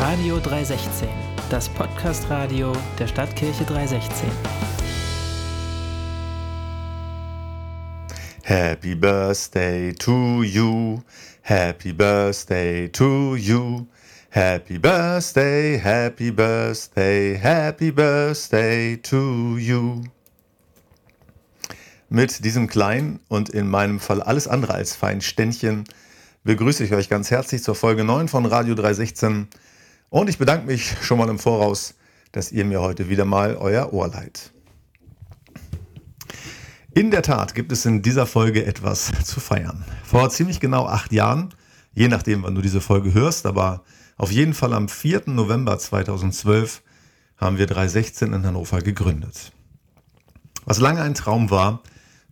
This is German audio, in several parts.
Radio 316, das Podcast-Radio der Stadtkirche 316. Happy Birthday to you, Happy Birthday to you, Happy Birthday, Happy Birthday, Happy Birthday to you. Mit diesem kleinen und in meinem Fall alles andere als feinen Ständchen begrüße ich euch ganz herzlich zur Folge 9 von Radio 316 und ich bedanke mich schon mal im Voraus, dass ihr mir heute wieder mal euer Ohr leiht. In der Tat gibt es in dieser Folge etwas zu feiern. Vor ziemlich genau acht Jahren, je nachdem, wann du diese Folge hörst, aber auf jeden Fall am 4. November 2012 haben wir 316 in Hannover gegründet. Was lange ein Traum war,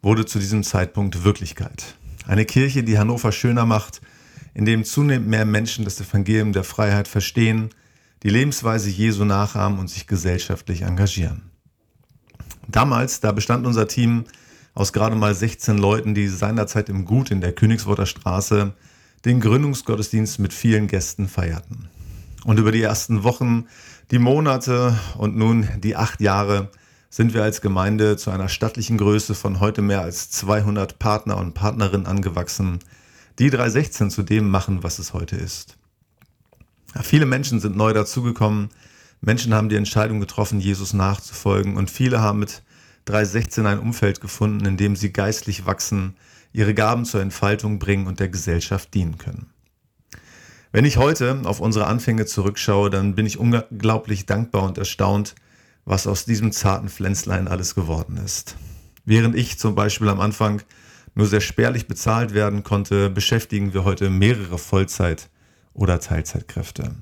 wurde zu diesem Zeitpunkt Wirklichkeit. Eine Kirche, die Hannover schöner macht, in dem zunehmend mehr Menschen das Evangelium der Freiheit verstehen, die Lebensweise Jesu nachahmen und sich gesellschaftlich engagieren. Damals, da bestand unser Team aus gerade mal 16 Leuten, die seinerzeit im Gut in der Königsworter Straße den Gründungsgottesdienst mit vielen Gästen feierten. Und über die ersten Wochen, die Monate und nun die acht Jahre sind wir als Gemeinde zu einer stattlichen Größe von heute mehr als 200 Partner und Partnerinnen angewachsen, die 316 zu dem machen, was es heute ist. Ja, viele Menschen sind neu dazugekommen. Menschen haben die Entscheidung getroffen, Jesus nachzufolgen. Und viele haben mit 316 ein Umfeld gefunden, in dem sie geistlich wachsen, ihre Gaben zur Entfaltung bringen und der Gesellschaft dienen können. Wenn ich heute auf unsere Anfänge zurückschaue, dann bin ich unglaublich dankbar und erstaunt, was aus diesem zarten Pflänzlein alles geworden ist. Während ich zum Beispiel am Anfang nur sehr spärlich bezahlt werden konnte, beschäftigen wir heute mehrere Vollzeit- oder Teilzeitkräfte.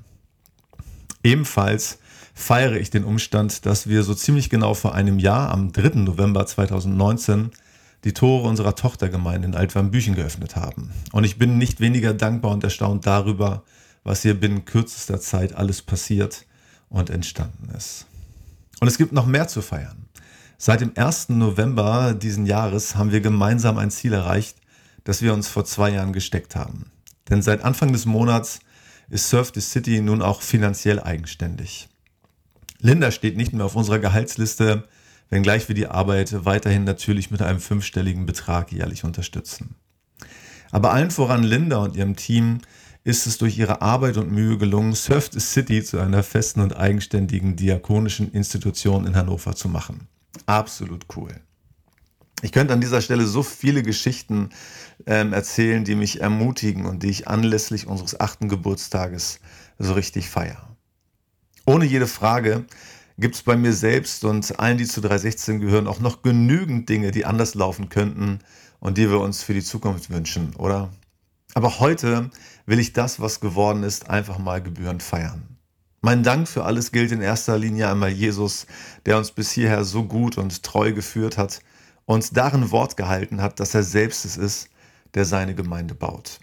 Ebenfalls feiere ich den Umstand, dass wir so ziemlich genau vor einem Jahr, am 3. November 2019, die Tore unserer Tochtergemeinde in Altwarmbüchen geöffnet haben. Und ich bin nicht weniger dankbar und erstaunt darüber, was hier binnen kürzester Zeit alles passiert und entstanden ist. Und es gibt noch mehr zu feiern. Seit dem 1. November diesen Jahres haben wir gemeinsam ein Ziel erreicht, das wir uns vor zwei Jahren gesteckt haben. Denn seit Anfang des Monats ist Surf the City nun auch finanziell eigenständig. Linda steht nicht mehr auf unserer Gehaltsliste, wenngleich wir die Arbeit weiterhin natürlich mit einem fünfstelligen Betrag jährlich unterstützen. Aber allen voran Linda und ihrem Team ist es durch ihre Arbeit und Mühe gelungen, Surf the City zu einer festen und eigenständigen diakonischen Institution in Hannover zu machen. Absolut cool. Ich könnte an dieser Stelle so viele Geschichten ähm, erzählen, die mich ermutigen und die ich anlässlich unseres achten Geburtstages so richtig feiere. Ohne jede Frage gibt es bei mir selbst und allen, die zu 316 gehören, auch noch genügend Dinge, die anders laufen könnten und die wir uns für die Zukunft wünschen, oder? Aber heute will ich das, was geworden ist, einfach mal gebührend feiern. Mein Dank für alles gilt in erster Linie einmal Jesus, der uns bis hierher so gut und treu geführt hat und darin Wort gehalten hat, dass er selbst es ist, der seine Gemeinde baut.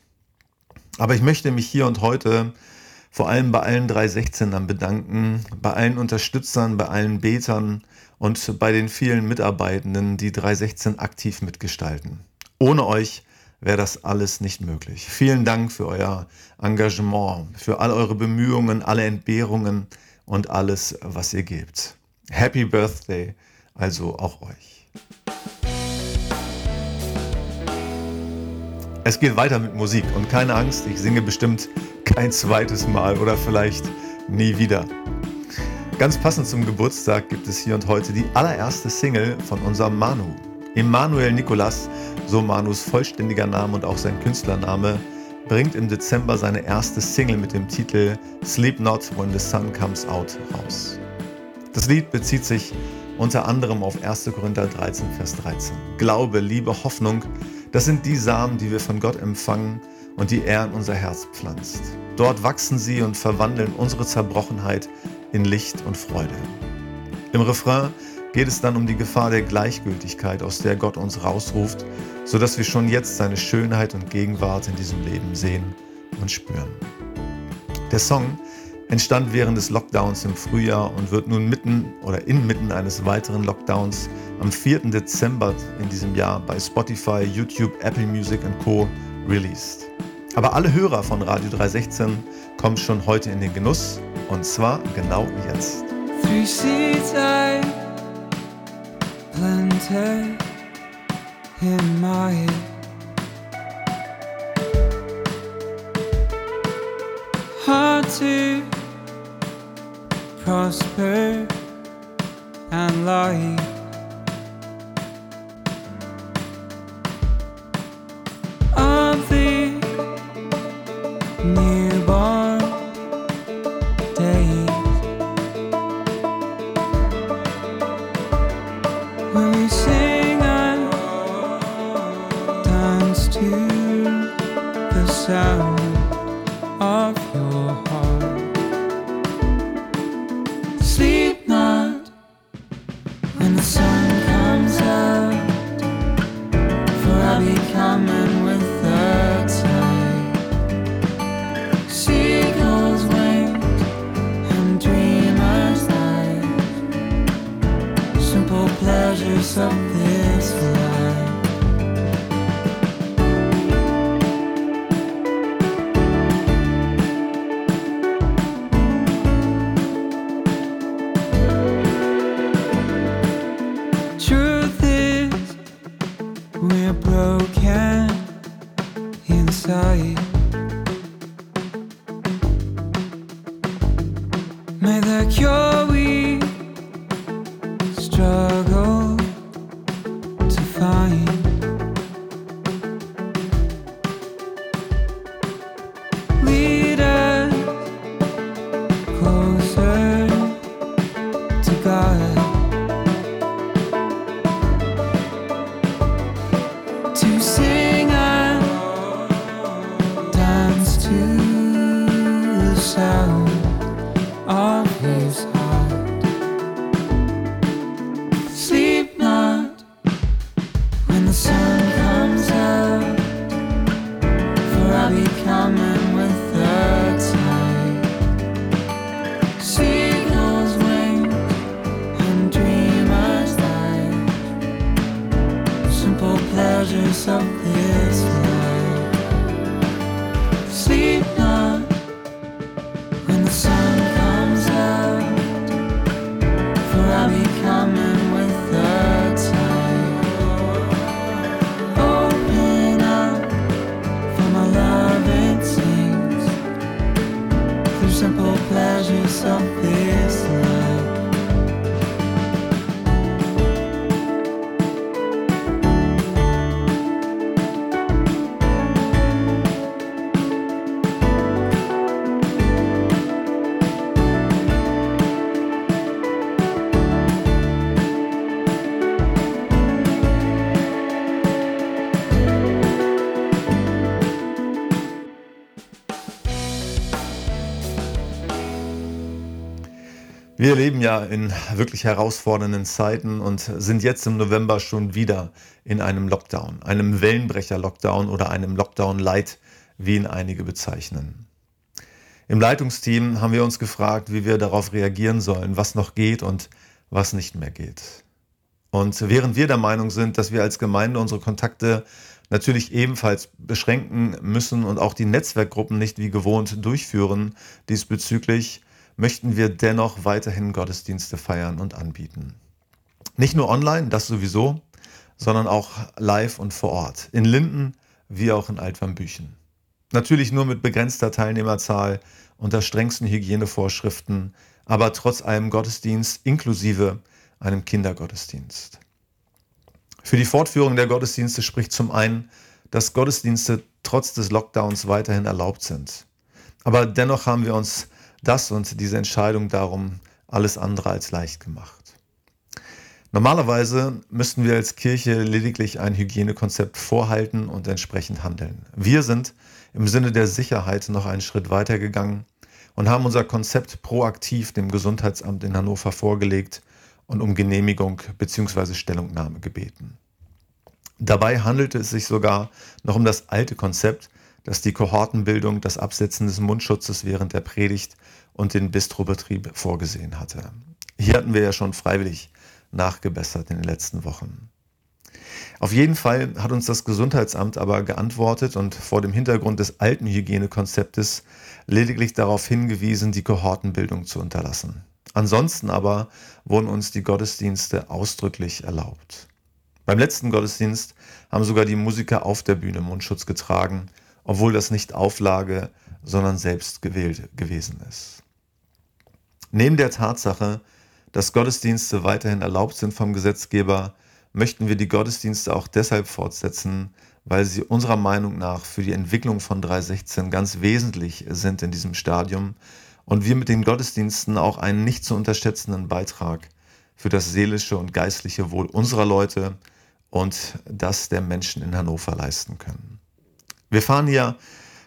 Aber ich möchte mich hier und heute vor allem bei allen 316ern bedanken, bei allen Unterstützern, bei allen Betern und bei den vielen Mitarbeitenden, die 316 aktiv mitgestalten. Ohne euch wäre das alles nicht möglich. Vielen Dank für euer Engagement, für all eure Bemühungen, alle Entbehrungen und alles, was ihr gebt. Happy Birthday also auch euch. Es geht weiter mit Musik und keine Angst, ich singe bestimmt kein zweites Mal oder vielleicht nie wieder. Ganz passend zum Geburtstag gibt es hier und heute die allererste Single von unserem Manu. Emanuel Nicolas, so Manus vollständiger Name und auch sein Künstlername, bringt im Dezember seine erste Single mit dem Titel Sleep Not When the Sun Comes Out raus. Das Lied bezieht sich unter anderem auf 1. Korinther 13, Vers 13. Glaube, Liebe, Hoffnung, das sind die Samen, die wir von Gott empfangen und die er in unser Herz pflanzt. Dort wachsen sie und verwandeln unsere Zerbrochenheit in Licht und Freude. Im Refrain geht es dann um die Gefahr der Gleichgültigkeit, aus der Gott uns rausruft, sodass wir schon jetzt seine Schönheit und Gegenwart in diesem Leben sehen und spüren. Der Song entstand während des Lockdowns im Frühjahr und wird nun mitten oder inmitten eines weiteren Lockdowns am 4. Dezember in diesem Jahr bei Spotify, YouTube, Apple Music und Co. released. Aber alle Hörer von Radio 316 kommen schon heute in den Genuss Und zwar genau jetzt. Three seeds I planted in my head. Hard to prosper and lie. Truth is, we're broken inside. treasures of this world. Wir leben ja in wirklich herausfordernden Zeiten und sind jetzt im November schon wieder in einem Lockdown, einem Wellenbrecher-Lockdown oder einem Lockdown-Light, wie ihn einige bezeichnen. Im Leitungsteam haben wir uns gefragt, wie wir darauf reagieren sollen, was noch geht und was nicht mehr geht. Und während wir der Meinung sind, dass wir als Gemeinde unsere Kontakte natürlich ebenfalls beschränken müssen und auch die Netzwerkgruppen nicht wie gewohnt durchführen, diesbezüglich möchten wir dennoch weiterhin Gottesdienste feiern und anbieten. Nicht nur online, das sowieso, sondern auch live und vor Ort. In Linden wie auch in Altwambüchen. Natürlich nur mit begrenzter Teilnehmerzahl, unter strengsten Hygienevorschriften, aber trotz allem Gottesdienst inklusive einem Kindergottesdienst. Für die Fortführung der Gottesdienste spricht zum einen, dass Gottesdienste trotz des Lockdowns weiterhin erlaubt sind. Aber dennoch haben wir uns das und diese Entscheidung darum alles andere als leicht gemacht. Normalerweise müssten wir als Kirche lediglich ein Hygienekonzept vorhalten und entsprechend handeln. Wir sind im Sinne der Sicherheit noch einen Schritt weiter gegangen und haben unser Konzept proaktiv dem Gesundheitsamt in Hannover vorgelegt und um Genehmigung bzw. Stellungnahme gebeten. Dabei handelte es sich sogar noch um das alte Konzept, das die Kohortenbildung, das Absetzen des Mundschutzes während der Predigt und den Bistrobetrieb vorgesehen hatte. Hier hatten wir ja schon freiwillig nachgebessert in den letzten Wochen. Auf jeden Fall hat uns das Gesundheitsamt aber geantwortet und vor dem Hintergrund des alten Hygienekonzeptes lediglich darauf hingewiesen, die Kohortenbildung zu unterlassen. Ansonsten aber wurden uns die Gottesdienste ausdrücklich erlaubt. Beim letzten Gottesdienst haben sogar die Musiker auf der Bühne Mundschutz getragen, obwohl das nicht Auflage, sondern selbst gewählt gewesen ist. Neben der Tatsache, dass Gottesdienste weiterhin erlaubt sind vom Gesetzgeber, möchten wir die Gottesdienste auch deshalb fortsetzen, weil sie unserer Meinung nach für die Entwicklung von 316 ganz wesentlich sind in diesem Stadium und wir mit den Gottesdiensten auch einen nicht zu unterschätzenden Beitrag für das seelische und geistliche Wohl unserer Leute und das der Menschen in Hannover leisten können. Wir fahren hier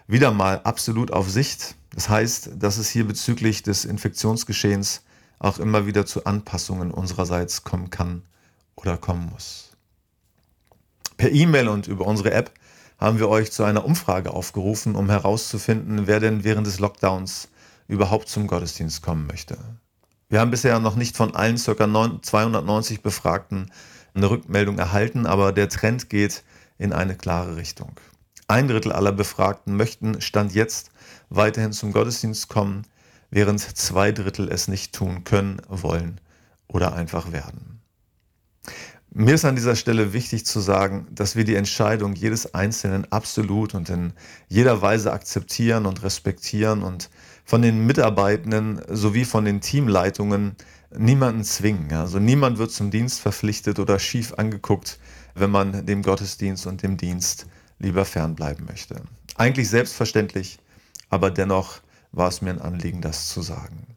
wieder mal absolut auf Sicht. Das heißt, dass es hier bezüglich des Infektionsgeschehens auch immer wieder zu Anpassungen unsererseits kommen kann oder kommen muss. Per E-Mail und über unsere App haben wir euch zu einer Umfrage aufgerufen, um herauszufinden, wer denn während des Lockdowns überhaupt zum Gottesdienst kommen möchte. Wir haben bisher noch nicht von allen ca. 290 Befragten eine Rückmeldung erhalten, aber der Trend geht in eine klare Richtung. Ein Drittel aller Befragten möchten Stand jetzt weiterhin zum Gottesdienst kommen, während zwei Drittel es nicht tun können, wollen oder einfach werden. Mir ist an dieser Stelle wichtig zu sagen, dass wir die Entscheidung jedes Einzelnen absolut und in jeder Weise akzeptieren und respektieren und von den Mitarbeitenden sowie von den Teamleitungen niemanden zwingen. Also niemand wird zum Dienst verpflichtet oder schief angeguckt, wenn man dem Gottesdienst und dem Dienst lieber fernbleiben möchte. Eigentlich selbstverständlich, aber dennoch war es mir ein Anliegen, das zu sagen.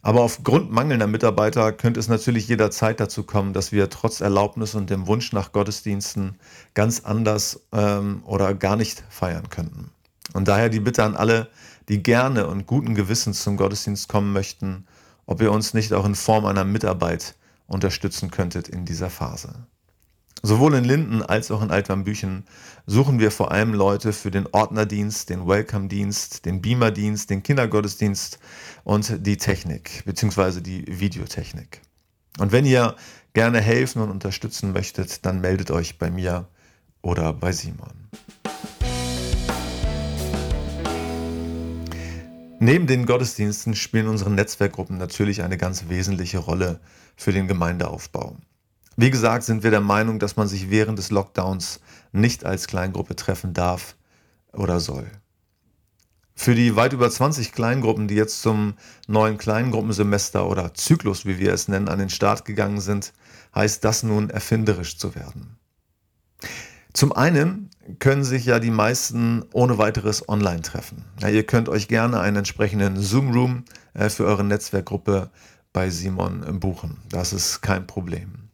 Aber aufgrund mangelnder Mitarbeiter könnte es natürlich jederzeit dazu kommen, dass wir trotz Erlaubnis und dem Wunsch nach Gottesdiensten ganz anders ähm, oder gar nicht feiern könnten. Und daher die Bitte an alle, die gerne und guten Gewissens zum Gottesdienst kommen möchten, ob ihr uns nicht auch in Form einer Mitarbeit unterstützen könntet in dieser Phase. Sowohl in Linden als auch in Altwambüchen suchen wir vor allem Leute für den Ordnerdienst, den Welcome-Dienst, den Beamer-Dienst, den Kindergottesdienst und die Technik bzw. die Videotechnik. Und wenn ihr gerne helfen und unterstützen möchtet, dann meldet euch bei mir oder bei Simon. Neben den Gottesdiensten spielen unsere Netzwerkgruppen natürlich eine ganz wesentliche Rolle für den Gemeindeaufbau. Wie gesagt, sind wir der Meinung, dass man sich während des Lockdowns nicht als Kleingruppe treffen darf oder soll. Für die weit über 20 Kleingruppen, die jetzt zum neuen Kleingruppensemester oder Zyklus, wie wir es nennen, an den Start gegangen sind, heißt das nun erfinderisch zu werden. Zum einen können sich ja die meisten ohne weiteres online treffen. Ja, ihr könnt euch gerne einen entsprechenden Zoom-Room äh, für eure Netzwerkgruppe bei Simon buchen. Das ist kein Problem.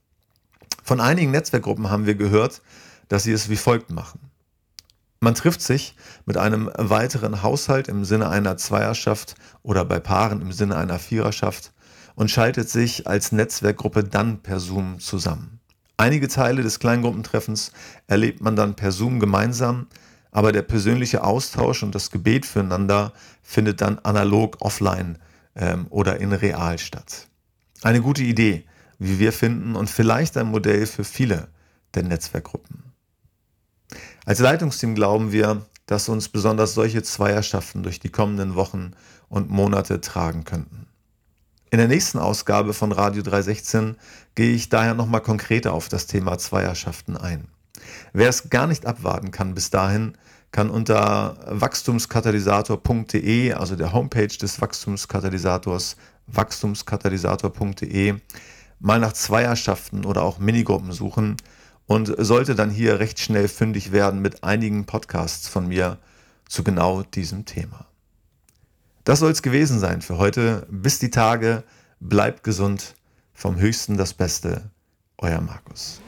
Von einigen Netzwerkgruppen haben wir gehört, dass sie es wie folgt machen. Man trifft sich mit einem weiteren Haushalt im Sinne einer Zweierschaft oder bei Paaren im Sinne einer Viererschaft und schaltet sich als Netzwerkgruppe dann per Zoom zusammen. Einige Teile des Kleingruppentreffens erlebt man dann per Zoom gemeinsam, aber der persönliche Austausch und das Gebet füreinander findet dann analog offline ähm, oder in real statt. Eine gute Idee, wie wir finden, und vielleicht ein Modell für viele der Netzwerkgruppen. Als Leitungsteam glauben wir, dass uns besonders solche Zweierschaften durch die kommenden Wochen und Monate tragen könnten. In der nächsten Ausgabe von Radio 316 gehe ich daher nochmal konkreter auf das Thema Zweierschaften ein. Wer es gar nicht abwarten kann bis dahin, kann unter wachstumskatalysator.de, also der Homepage des Wachstumskatalysators, wachstumskatalysator.de, mal nach Zweierschaften oder auch Minigruppen suchen und sollte dann hier recht schnell fündig werden mit einigen Podcasts von mir zu genau diesem Thema. Das soll es gewesen sein für heute. Bis die Tage, bleibt gesund, vom Höchsten das Beste, euer Markus.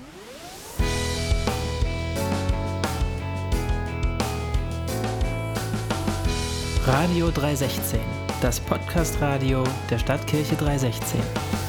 Radio 316, das Podcast-Radio der Stadtkirche 316.